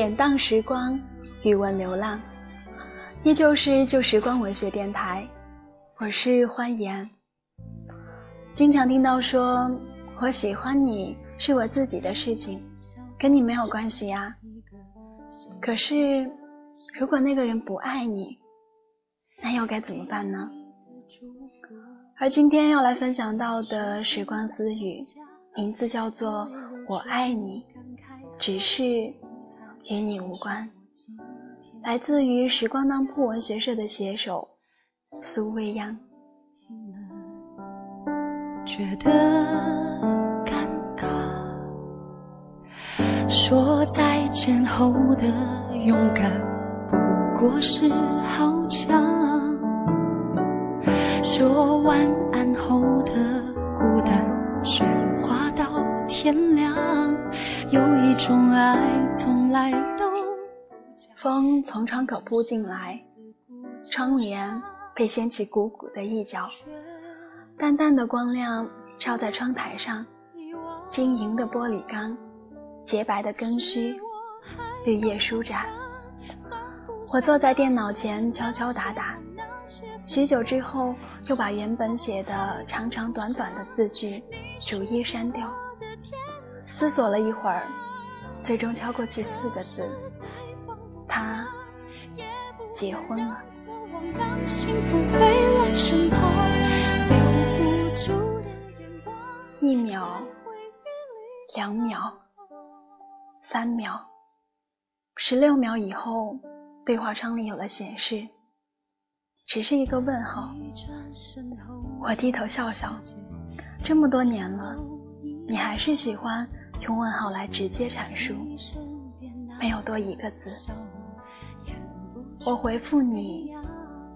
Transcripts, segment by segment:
典当时光，语文流浪，依旧是旧时光文学电台。我是欢颜。经常听到说我喜欢你是我自己的事情，跟你没有关系呀。可是，如果那个人不爱你，那又该怎么办呢？而今天要来分享到的时光私语，名字叫做《我爱你》，只是。与你无关，来自于时光当铺文学社的写手苏未央。觉得尴尬，说再见后的勇敢不过是好强，说晚安后的孤单喧哗到天亮。风从窗口扑进来，窗帘被掀起鼓鼓的一角，淡淡的光亮照在窗台上，晶莹的玻璃缸，洁白的根须，绿叶舒展。我坐在电脑前敲敲打打，许久之后，又把原本写的长长短短的字句逐一删掉。思索了一会儿，最终敲过去四个字：他结婚了。一秒，两秒，三秒，十六秒以后，对话窗里有了显示，只是一个问号。我低头笑笑，这么多年了，你还是喜欢。用问号来直接阐述，没有多一个字。我回复你，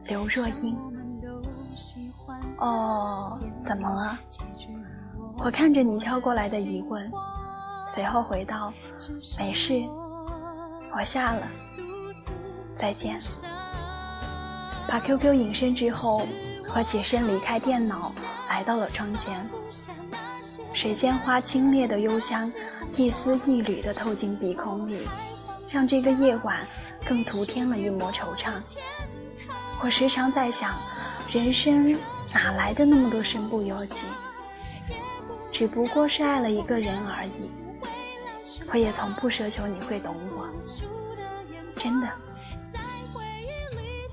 刘若英。哦，怎么了？我看着你敲过来的疑问，随后回道：没事，我下了，再见。把 QQ 隐身之后，我起身离开电脑，来到了窗前。水仙花清冽的幽香，一丝一缕的透进鼻孔里，让这个夜晚更徒添了一抹惆怅。我时常在想，人生哪来的那么多身不由己？只不过是爱了一个人而已。我也从不奢求你会懂我，真的。再回忆里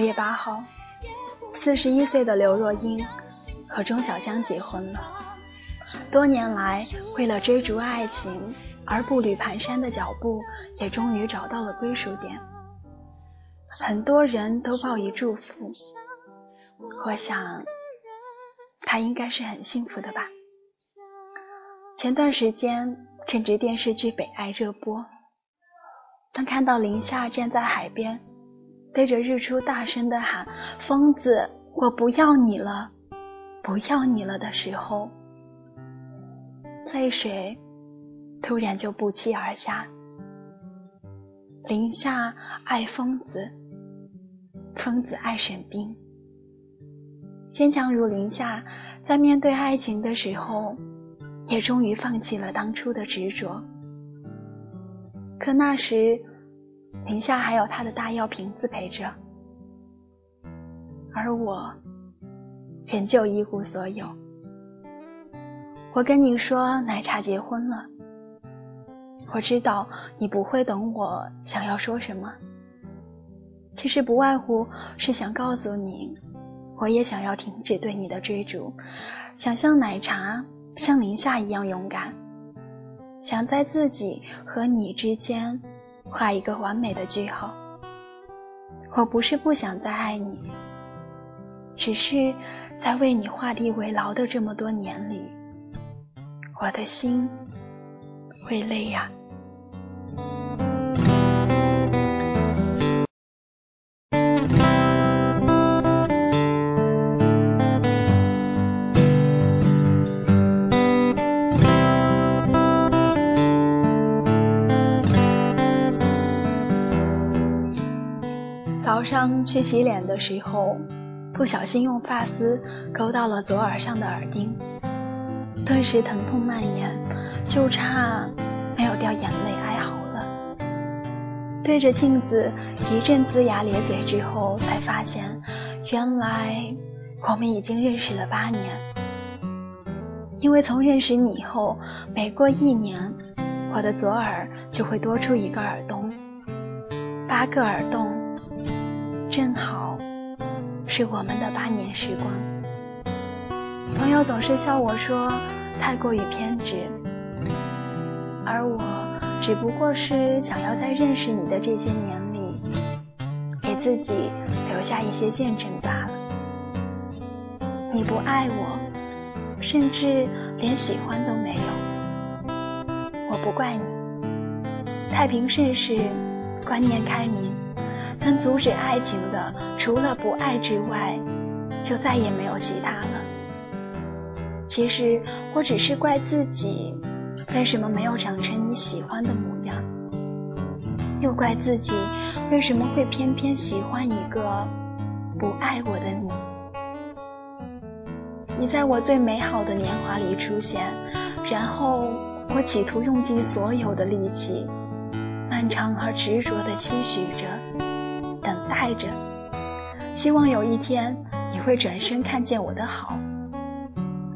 月八号，四十一岁的刘若英和钟小江结婚了。多年来为了追逐爱情而步履蹒跚的脚步，也终于找到了归属点。很多人都报以祝福，我想他应该是很幸福的吧。前段时间正值电视剧《北爱》热播，当看到林夏站在海边。对着日出大声的喊：“疯子，我不要你了，不要你了！”的时候，泪水突然就不期而下。林夏爱疯子，疯子爱沈冰。坚强如林夏，在面对爱情的时候，也终于放弃了当初的执着。可那时。林夏还有他的大药瓶子陪着，而我仍旧一无所有。我跟你说，奶茶结婚了。我知道你不会懂我想要说什么，其实不外乎是想告诉你，我也想要停止对你的追逐，想像奶茶、像林夏一样勇敢，想在自己和你之间。画一个完美的句号。我不是不想再爱你，只是在为你画地为牢的这么多年里，我的心会累呀。早上去洗脸的时候，不小心用发丝勾到了左耳上的耳钉，顿时疼痛蔓延，就差没有掉眼泪哀嚎了。对着镜子一阵龇牙咧嘴之后，才发现原来我们已经认识了八年。因为从认识你以后，每过一年，我的左耳就会多出一个耳洞，八个耳洞。正好是我们的八年时光。朋友总是笑我说太过于偏执，而我只不过是想要在认识你的这些年里，给自己留下一些见证罢了。你不爱我，甚至连喜欢都没有，我不怪你。太平盛世，观念开明。能阻止爱情的，除了不爱之外，就再也没有其他了。其实我只是怪自己，为什么没有长成你喜欢的模样，又怪自己为什么会偏偏喜欢一个不爱我的你。你在我最美好的年华里出现，然后我企图用尽所有的力气，漫长而执着地期许着。爱着，希望有一天你会转身看见我的好，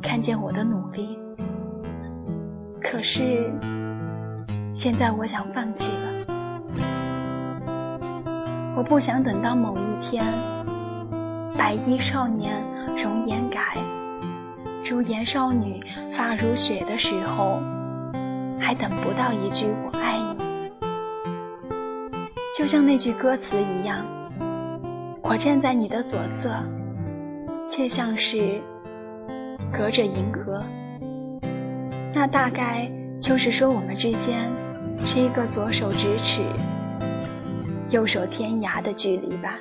看见我的努力。可是现在我想放弃了，我不想等到某一天，白衣少年容颜改，朱颜少女发如雪的时候，还等不到一句我爱你。就像那句歌词一样，我站在你的左侧，却像是隔着银河。那大概就是说，我们之间是一个左手咫尺，右手天涯的距离吧。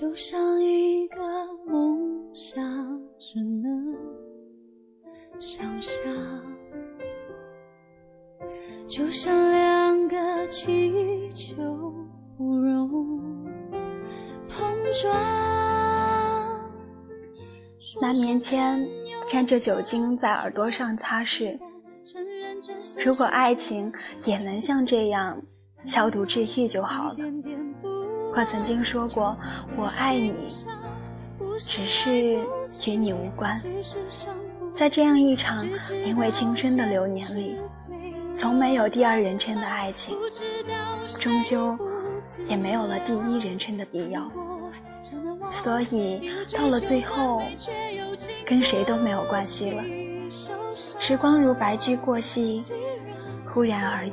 就像一个梦想，只能想象；就像两个气球，不容碰撞。拿棉签沾着酒精在耳朵上擦拭。如果爱情也能像这样消毒治愈就好了。我曾经说过，我爱你，只是与你无关。在这样一场名为青春的流年里，从没有第二人称的爱情，终究也没有了第一人称的必要。所以到了最后，跟谁都没有关系了。时光如白驹过隙，忽然而已。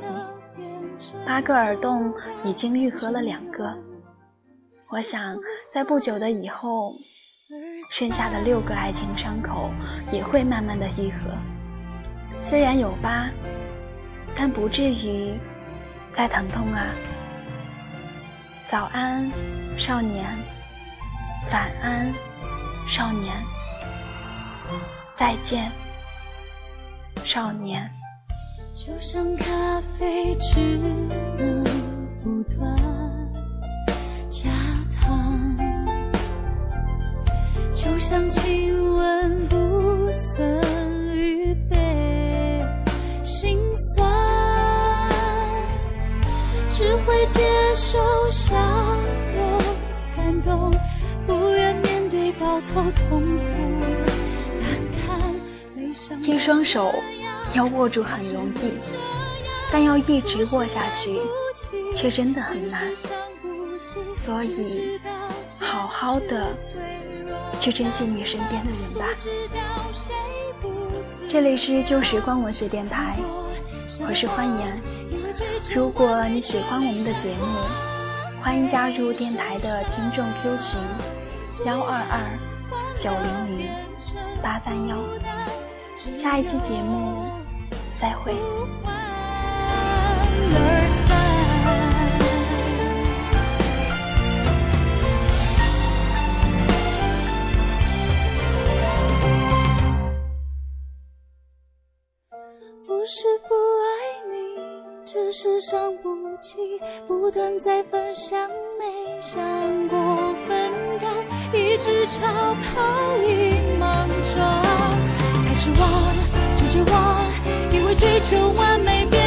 八个耳洞已经愈合了两个。我想，在不久的以后，剩下的六个爱情伤口也会慢慢的愈合。虽然有疤，但不至于再疼痛啊。早安，少年；晚安，少年；再见，少年。就像咖啡只能一双手要握住很容易，但要一直握下去，却真的很难。所以，好好的去珍惜你身边的人吧。这里是旧时光文学电台，我是欢颜。如果你喜欢我们的节目，欢迎加入电台的听众 Q 群幺二二九零零八三幺。下一期节目再会。不是不爱你，只是伤不起，不断在分享，没想过分开，一直朝泡影莽撞，才失望就绝我，因为追求完美。